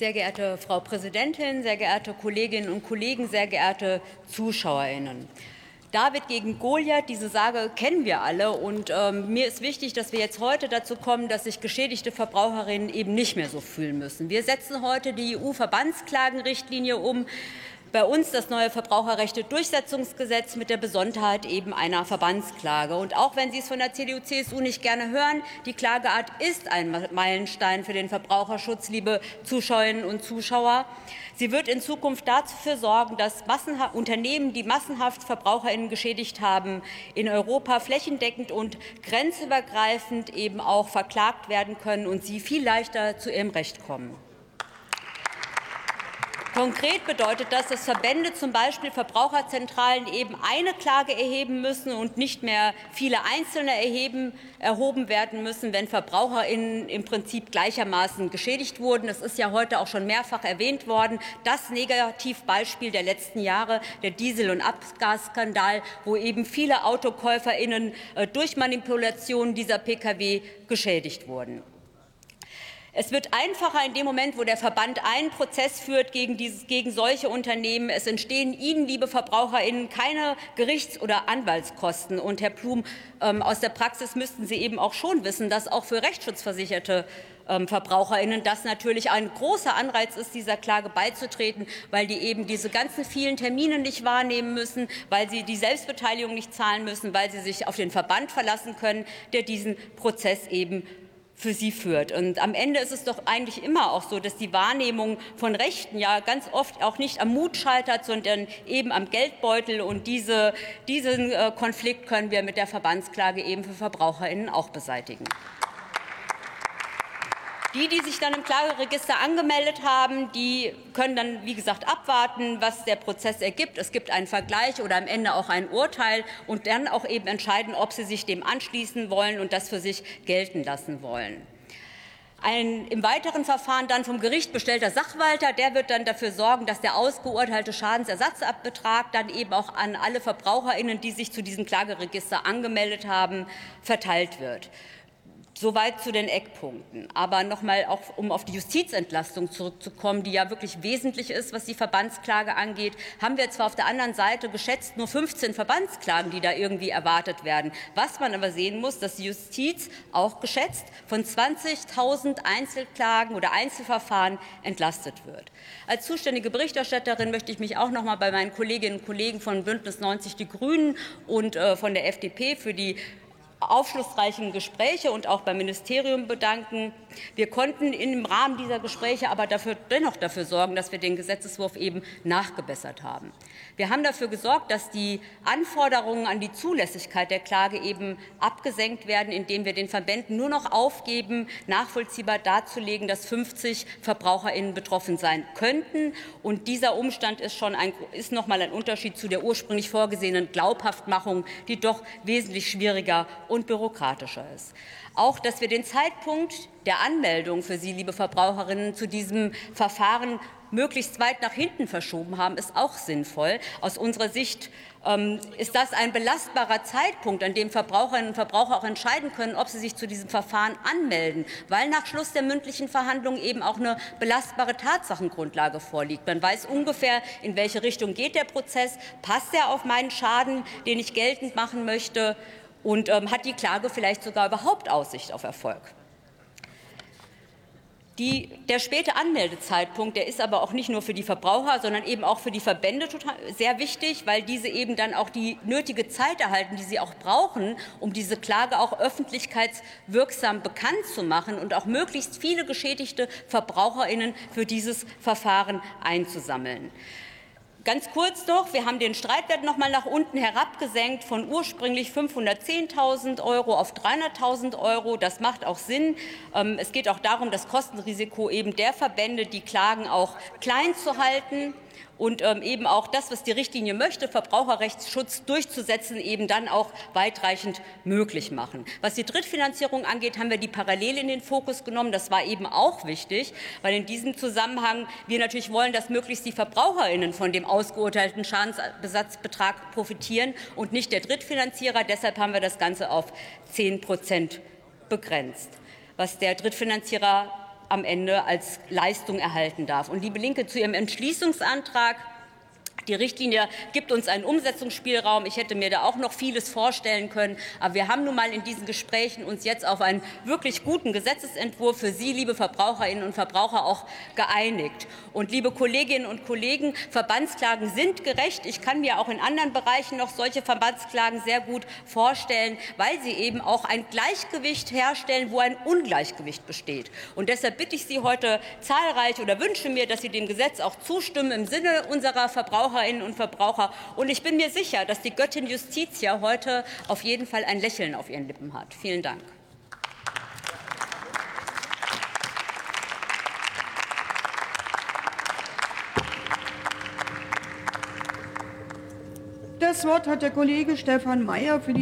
Sehr geehrte Frau Präsidentin, sehr geehrte Kolleginnen und Kollegen, sehr geehrte Zuschauerinnen. David gegen Goliath, diese Sage kennen wir alle. Und ähm, mir ist wichtig, dass wir jetzt heute dazu kommen, dass sich geschädigte Verbraucherinnen eben nicht mehr so fühlen müssen. Wir setzen heute die EU-Verbandsklagenrichtlinie um bei uns das neue Verbraucherrechte-Durchsetzungsgesetz mit der Besonderheit eben einer Verbandsklage. Und auch wenn Sie es von der CDU-CSU nicht gerne hören, die Klageart ist ein Meilenstein für den Verbraucherschutz, liebe Zuschauerinnen und Zuschauer. Sie wird in Zukunft dafür sorgen, dass Unternehmen, die massenhaft VerbraucherInnen geschädigt haben, in Europa flächendeckend und grenzübergreifend eben auch verklagt werden können und sie viel leichter zu ihrem Recht kommen. Konkret bedeutet das, dass Verbände, zum Beispiel Verbraucherzentralen, eben eine Klage erheben müssen und nicht mehr viele einzelne erheben, erhoben werden müssen, wenn VerbraucherInnen im Prinzip gleichermaßen geschädigt wurden. Das ist ja heute auch schon mehrfach erwähnt worden. Das Negativbeispiel der letzten Jahre, der Diesel- und Abgasskandal, wo eben viele AutokäuferInnen äh, durch Manipulation dieser Pkw geschädigt wurden. Es wird einfacher in dem Moment, wo der Verband einen Prozess führt gegen, dieses, gegen solche Unternehmen. Es entstehen Ihnen, liebe VerbraucherInnen, keine Gerichts- oder Anwaltskosten. Und Herr Blum, ähm, aus der Praxis müssten Sie eben auch schon wissen, dass auch für rechtsschutzversicherte ähm, VerbraucherInnen das natürlich ein großer Anreiz ist, dieser Klage beizutreten, weil die eben diese ganzen vielen Termine nicht wahrnehmen müssen, weil sie die Selbstbeteiligung nicht zahlen müssen, weil sie sich auf den Verband verlassen können, der diesen Prozess eben für sie führt. Und am Ende ist es doch eigentlich immer auch so, dass die Wahrnehmung von Rechten ja ganz oft auch nicht am Mut scheitert, sondern eben am Geldbeutel. Und diese, diesen äh, Konflikt können wir mit der Verbandsklage eben für VerbraucherInnen auch beseitigen. Die, die sich dann im Klageregister angemeldet haben, die können dann, wie gesagt, abwarten, was der Prozess ergibt. Es gibt einen Vergleich oder am Ende auch ein Urteil und dann auch eben entscheiden, ob sie sich dem anschließen wollen und das für sich gelten lassen wollen. Ein im weiteren Verfahren dann vom Gericht bestellter Sachwalter, der wird dann dafür sorgen, dass der ausgeurteilte Schadensersatzbetrag dann eben auch an alle VerbraucherInnen, die sich zu diesem Klageregister angemeldet haben, verteilt wird. Soweit zu den Eckpunkten. Aber noch mal auch, um auf die Justizentlastung zurückzukommen, die ja wirklich wesentlich ist, was die Verbandsklage angeht, haben wir zwar auf der anderen Seite geschätzt nur 15 Verbandsklagen, die da irgendwie erwartet werden. Was man aber sehen muss, dass die Justiz auch geschätzt von 20.000 Einzelklagen oder Einzelverfahren entlastet wird. Als zuständige Berichterstatterin möchte ich mich auch noch mal bei meinen Kolleginnen und Kollegen von Bündnis 90 Die Grünen und äh, von der FDP für die aufschlussreichen Gespräche und auch beim Ministerium bedanken. Wir konnten im Rahmen dieser Gespräche aber dafür, dennoch dafür sorgen, dass wir den Gesetzentwurf eben nachgebessert haben. Wir haben dafür gesorgt, dass die Anforderungen an die Zulässigkeit der Klage eben abgesenkt werden, indem wir den Verbänden nur noch aufgeben, nachvollziehbar darzulegen, dass 50 VerbraucherInnen betroffen sein könnten. Und dieser Umstand ist schon ein, ist noch mal ein Unterschied zu der ursprünglich vorgesehenen Glaubhaftmachung, die doch wesentlich schwieriger und bürokratischer ist. Auch, dass wir den Zeitpunkt der Anmeldung für Sie, liebe Verbraucherinnen, zu diesem Verfahren möglichst weit nach hinten verschoben haben, ist auch sinnvoll. Aus unserer Sicht ähm, ist das ein belastbarer Zeitpunkt, an dem Verbraucherinnen und Verbraucher auch entscheiden können, ob sie sich zu diesem Verfahren anmelden, weil nach Schluss der mündlichen Verhandlungen eben auch eine belastbare Tatsachengrundlage vorliegt. Man weiß ungefähr, in welche Richtung geht der Prozess, passt er auf meinen Schaden, den ich geltend machen möchte und ähm, hat die Klage vielleicht sogar überhaupt Aussicht auf Erfolg. Die, der späte Anmeldezeitpunkt, der ist aber auch nicht nur für die Verbraucher, sondern eben auch für die Verbände total, sehr wichtig, weil diese eben dann auch die nötige Zeit erhalten, die sie auch brauchen, um diese Klage auch öffentlichkeitswirksam bekannt zu machen und auch möglichst viele geschädigte VerbraucherInnen für dieses Verfahren einzusammeln. Ganz kurz noch, wir haben den Streitwert noch mal nach unten herabgesenkt von ursprünglich 510.000 Euro auf 300.000 Euro. Das macht auch Sinn. Ähm, es geht auch darum, das Kostenrisiko eben der Verbände, die klagen, auch klein zu halten und ähm, eben auch das, was die Richtlinie möchte, Verbraucherrechtsschutz durchzusetzen, eben dann auch weitreichend möglich machen. Was die Drittfinanzierung angeht, haben wir die parallel in den Fokus genommen. Das war eben auch wichtig, weil in diesem Zusammenhang wir natürlich wollen, dass möglichst die VerbraucherInnen von dem ausgeurteilten Schadensbesatzbetrag profitieren und nicht der Drittfinanzierer. Deshalb haben wir das Ganze auf 10 Prozent begrenzt. Was der Drittfinanzierer am Ende als Leistung erhalten darf. Und liebe Linke, zu Ihrem Entschließungsantrag die Richtlinie gibt uns einen Umsetzungsspielraum. Ich hätte mir da auch noch vieles vorstellen können. Aber wir haben nun mal in diesen Gesprächen uns jetzt auf einen wirklich guten Gesetzesentwurf für Sie, liebe Verbraucherinnen und Verbraucher, auch geeinigt. Und liebe Kolleginnen und Kollegen, Verbandsklagen sind gerecht. Ich kann mir auch in anderen Bereichen noch solche Verbandsklagen sehr gut vorstellen, weil sie eben auch ein Gleichgewicht herstellen, wo ein Ungleichgewicht besteht. Und deshalb bitte ich Sie heute zahlreich oder wünsche mir, dass Sie dem Gesetz auch zustimmen im Sinne unserer Verbraucher Verbraucherinnen und Verbraucher. Und ich bin mir sicher, dass die Göttin Justitia heute auf jeden Fall ein Lächeln auf ihren Lippen hat. Vielen Dank. Das Wort hat der Kollege Stefan Mayer für die